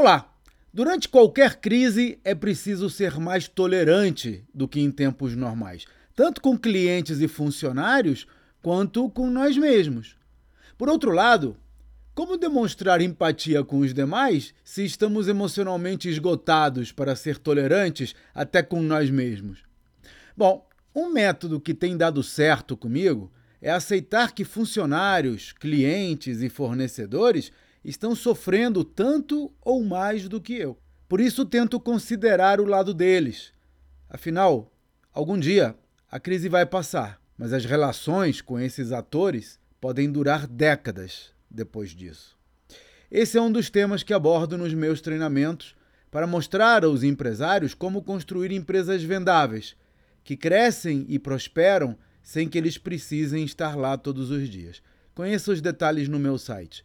Olá! Durante qualquer crise é preciso ser mais tolerante do que em tempos normais, tanto com clientes e funcionários quanto com nós mesmos. Por outro lado, como demonstrar empatia com os demais se estamos emocionalmente esgotados para ser tolerantes até com nós mesmos? Bom, um método que tem dado certo comigo é aceitar que funcionários, clientes e fornecedores estão sofrendo tanto ou mais do que eu. Por isso tento considerar o lado deles. Afinal, algum dia a crise vai passar, mas as relações com esses atores podem durar décadas depois disso. Esse é um dos temas que abordo nos meus treinamentos para mostrar aos empresários como construir empresas vendáveis, que crescem e prosperam sem que eles precisem estar lá todos os dias. Conheça os detalhes no meu site